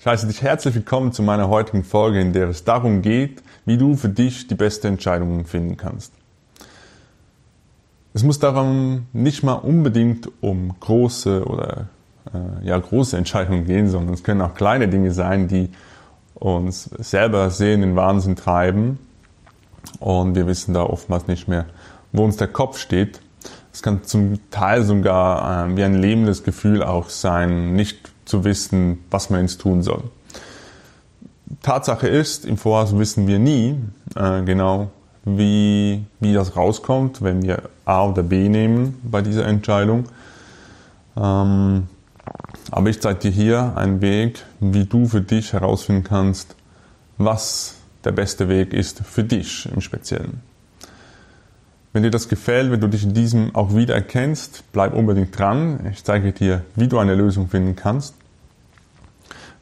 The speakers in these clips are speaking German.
Ich heiße dich herzlich willkommen zu meiner heutigen Folge, in der es darum geht, wie du für dich die beste Entscheidung finden kannst. Es muss darum nicht mal unbedingt um große oder äh, ja, große Entscheidungen gehen, sondern es können auch kleine Dinge sein, die uns selber sehr in Wahnsinn treiben und wir wissen da oftmals nicht mehr, wo uns der Kopf steht. Es kann zum Teil sogar äh, wie ein lebendes Gefühl auch sein, nicht zu wissen, was man jetzt tun soll. Tatsache ist, im Voraus wissen wir nie äh, genau, wie, wie das rauskommt, wenn wir A oder B nehmen bei dieser Entscheidung. Ähm, aber ich zeige dir hier einen Weg, wie du für dich herausfinden kannst, was der beste Weg ist für dich im Speziellen. Wenn dir das gefällt, wenn du dich in diesem auch wiedererkennst, bleib unbedingt dran. Ich zeige dir, wie du eine Lösung finden kannst.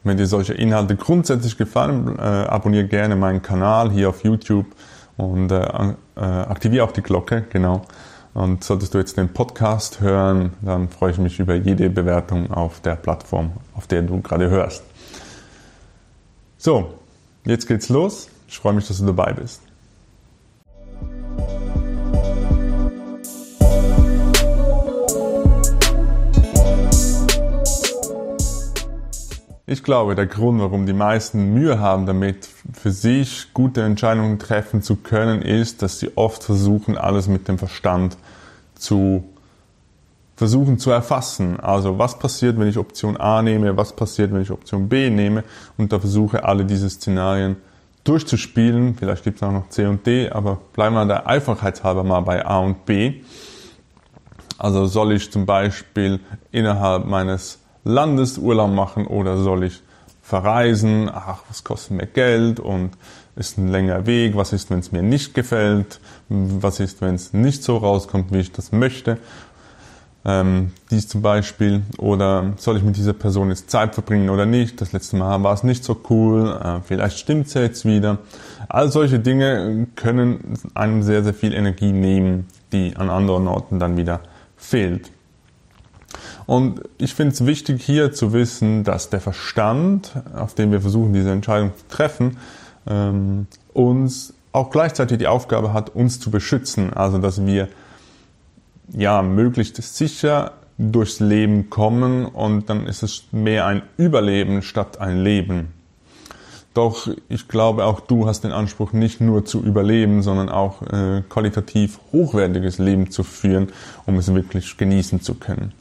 Wenn dir solche Inhalte grundsätzlich gefallen, äh, abonniere gerne meinen Kanal hier auf YouTube und äh, äh, aktiviere auch die Glocke, genau. Und solltest du jetzt den Podcast hören, dann freue ich mich über jede Bewertung auf der Plattform, auf der du gerade hörst. So, jetzt geht's los. Ich freue mich, dass du dabei bist. Ich glaube, der Grund, warum die meisten Mühe haben damit, für sich gute Entscheidungen treffen zu können, ist, dass sie oft versuchen, alles mit dem Verstand zu versuchen zu erfassen. Also was passiert, wenn ich Option A nehme, was passiert, wenn ich Option B nehme und da versuche alle diese Szenarien durchzuspielen. Vielleicht gibt es auch noch C und D, aber bleiben wir der Einfachheitshalber mal bei A und B. Also soll ich zum Beispiel innerhalb meines Landesurlaub machen oder soll ich verreisen? Ach, was kostet mir Geld und ist ein länger Weg? Was ist, wenn es mir nicht gefällt? Was ist, wenn es nicht so rauskommt, wie ich das möchte? Ähm, dies zum Beispiel. Oder soll ich mit dieser Person jetzt Zeit verbringen oder nicht? Das letzte Mal war es nicht so cool. Äh, vielleicht stimmt es jetzt wieder. All solche Dinge können einem sehr, sehr viel Energie nehmen, die an anderen Orten dann wieder fehlt. Und ich finde es wichtig hier zu wissen, dass der Verstand, auf dem wir versuchen, diese Entscheidung zu treffen, ähm, uns auch gleichzeitig die Aufgabe hat, uns zu beschützen. Also dass wir ja möglichst sicher durchs Leben kommen und dann ist es mehr ein Überleben statt ein Leben. Doch ich glaube, auch du hast den Anspruch, nicht nur zu überleben, sondern auch äh, qualitativ hochwertiges Leben zu führen, um es wirklich genießen zu können.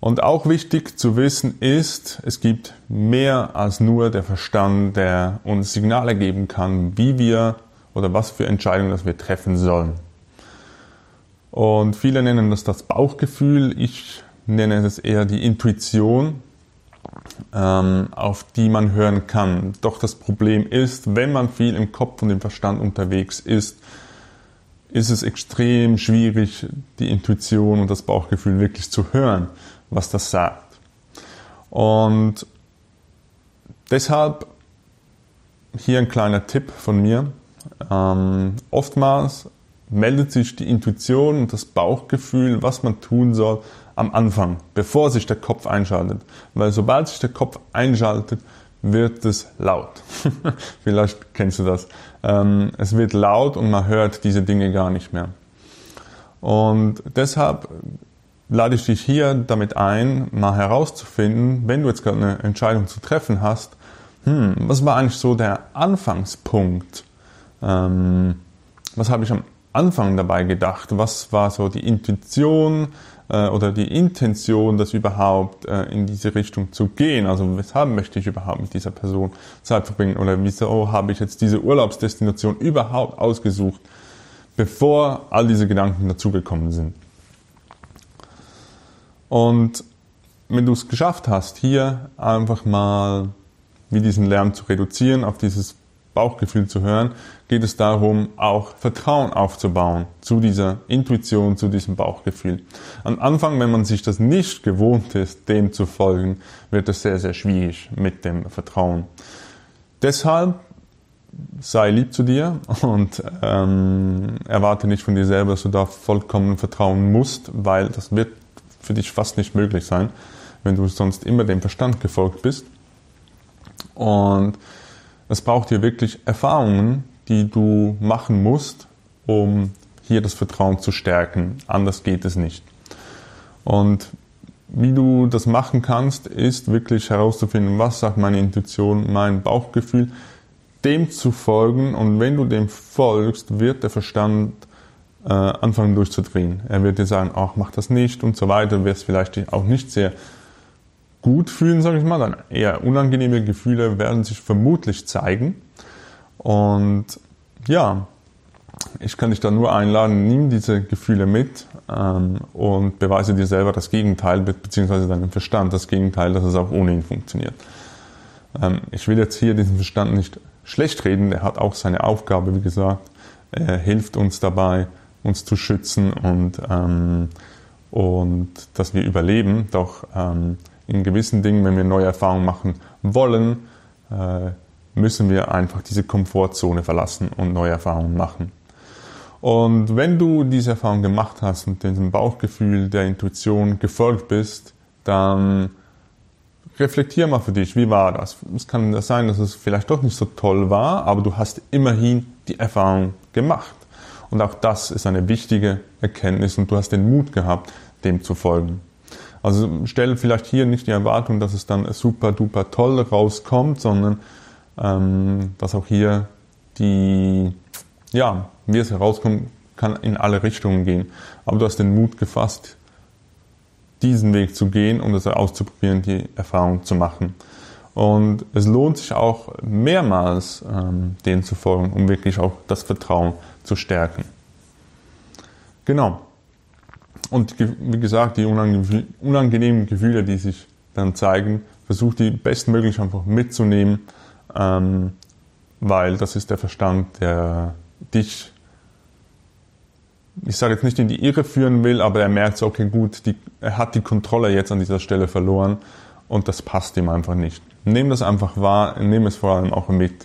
Und auch wichtig zu wissen ist, es gibt mehr als nur der Verstand, der uns Signale geben kann, wie wir oder was für Entscheidungen das wir treffen sollen. Und viele nennen das das Bauchgefühl, ich nenne es eher die Intuition, ähm, auf die man hören kann. Doch das Problem ist, wenn man viel im Kopf und im Verstand unterwegs ist, ist es extrem schwierig, die Intuition und das Bauchgefühl wirklich zu hören was das sagt. Und deshalb hier ein kleiner Tipp von mir. Ähm, oftmals meldet sich die Intuition und das Bauchgefühl, was man tun soll, am Anfang, bevor sich der Kopf einschaltet. Weil sobald sich der Kopf einschaltet, wird es laut. Vielleicht kennst du das. Ähm, es wird laut und man hört diese Dinge gar nicht mehr. Und deshalb lade ich dich hier damit ein, mal herauszufinden, wenn du jetzt gerade eine Entscheidung zu treffen hast, hm, was war eigentlich so der Anfangspunkt? Ähm, was habe ich am Anfang dabei gedacht? Was war so die Intuition äh, oder die Intention, das überhaupt äh, in diese Richtung zu gehen? Also weshalb möchte ich überhaupt mit dieser Person Zeit verbringen? Oder wieso habe ich jetzt diese Urlaubsdestination überhaupt ausgesucht, bevor all diese Gedanken dazugekommen sind? Und wenn du es geschafft hast, hier einfach mal wie diesen Lärm zu reduzieren, auf dieses Bauchgefühl zu hören, geht es darum, auch Vertrauen aufzubauen zu dieser Intuition, zu diesem Bauchgefühl. Am Anfang, wenn man sich das nicht gewohnt ist, dem zu folgen, wird es sehr, sehr schwierig mit dem Vertrauen. Deshalb sei lieb zu dir und ähm, erwarte nicht von dir selber, dass du da vollkommen vertrauen musst, weil das wird für dich fast nicht möglich sein, wenn du sonst immer dem Verstand gefolgt bist. Und es braucht hier wirklich Erfahrungen, die du machen musst, um hier das Vertrauen zu stärken. Anders geht es nicht. Und wie du das machen kannst, ist wirklich herauszufinden, was sagt meine Intuition, mein Bauchgefühl, dem zu folgen. Und wenn du dem folgst, wird der Verstand äh, anfangen durchzudrehen. Er wird dir sagen, ach, mach das nicht und so weiter. Du wirst vielleicht auch nicht sehr gut fühlen, sage ich mal. Dann eher unangenehme Gefühle werden sich vermutlich zeigen. Und ja, ich kann dich da nur einladen, nimm diese Gefühle mit ähm, und beweise dir selber das Gegenteil, beziehungsweise deinem Verstand das Gegenteil, dass es auch ohne ihn funktioniert. Ähm, ich will jetzt hier diesen Verstand nicht schlecht reden, der hat auch seine Aufgabe, wie gesagt. Er hilft uns dabei, uns zu schützen und, ähm, und dass wir überleben. Doch ähm, in gewissen Dingen, wenn wir neue Erfahrungen machen wollen, äh, müssen wir einfach diese Komfortzone verlassen und neue Erfahrungen machen. Und wenn du diese Erfahrung gemacht hast und diesem Bauchgefühl der Intuition gefolgt bist, dann reflektier mal für dich, wie war das? Es kann sein, dass es vielleicht doch nicht so toll war, aber du hast immerhin die Erfahrung gemacht. Und auch das ist eine wichtige Erkenntnis und du hast den Mut gehabt, dem zu folgen. Also stell vielleicht hier nicht die Erwartung, dass es dann super duper toll rauskommt, sondern ähm, dass auch hier die, ja, wie es herauskommt, kann in alle Richtungen gehen. Aber du hast den Mut gefasst, diesen Weg zu gehen und es auszuprobieren, die Erfahrung zu machen. Und es lohnt sich auch mehrmals, ähm, denen zu folgen, um wirklich auch das Vertrauen zu stärken. Genau. Und wie gesagt, die unangenehmen Gefühle, die sich dann zeigen, versuch die bestmöglich einfach mitzunehmen, ähm, weil das ist der Verstand, der dich, ich sage jetzt nicht in die Irre führen will, aber er merkt so, okay, gut, die, er hat die Kontrolle jetzt an dieser Stelle verloren und das passt ihm einfach nicht. Nimm das einfach wahr, nimm es vor allem auch mit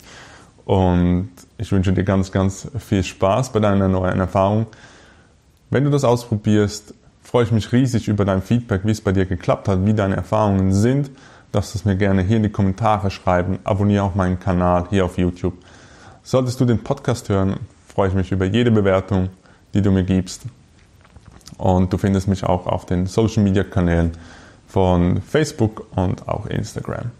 und ich wünsche dir ganz, ganz viel Spaß bei deiner neuen Erfahrung. Wenn du das ausprobierst, freue ich mich riesig über dein Feedback, wie es bei dir geklappt hat, wie deine Erfahrungen sind. Du es mir gerne hier in die Kommentare schreiben. Abonniere auch meinen Kanal hier auf YouTube. Solltest du den Podcast hören, freue ich mich über jede Bewertung, die du mir gibst. Und du findest mich auch auf den Social Media Kanälen von Facebook und auch Instagram.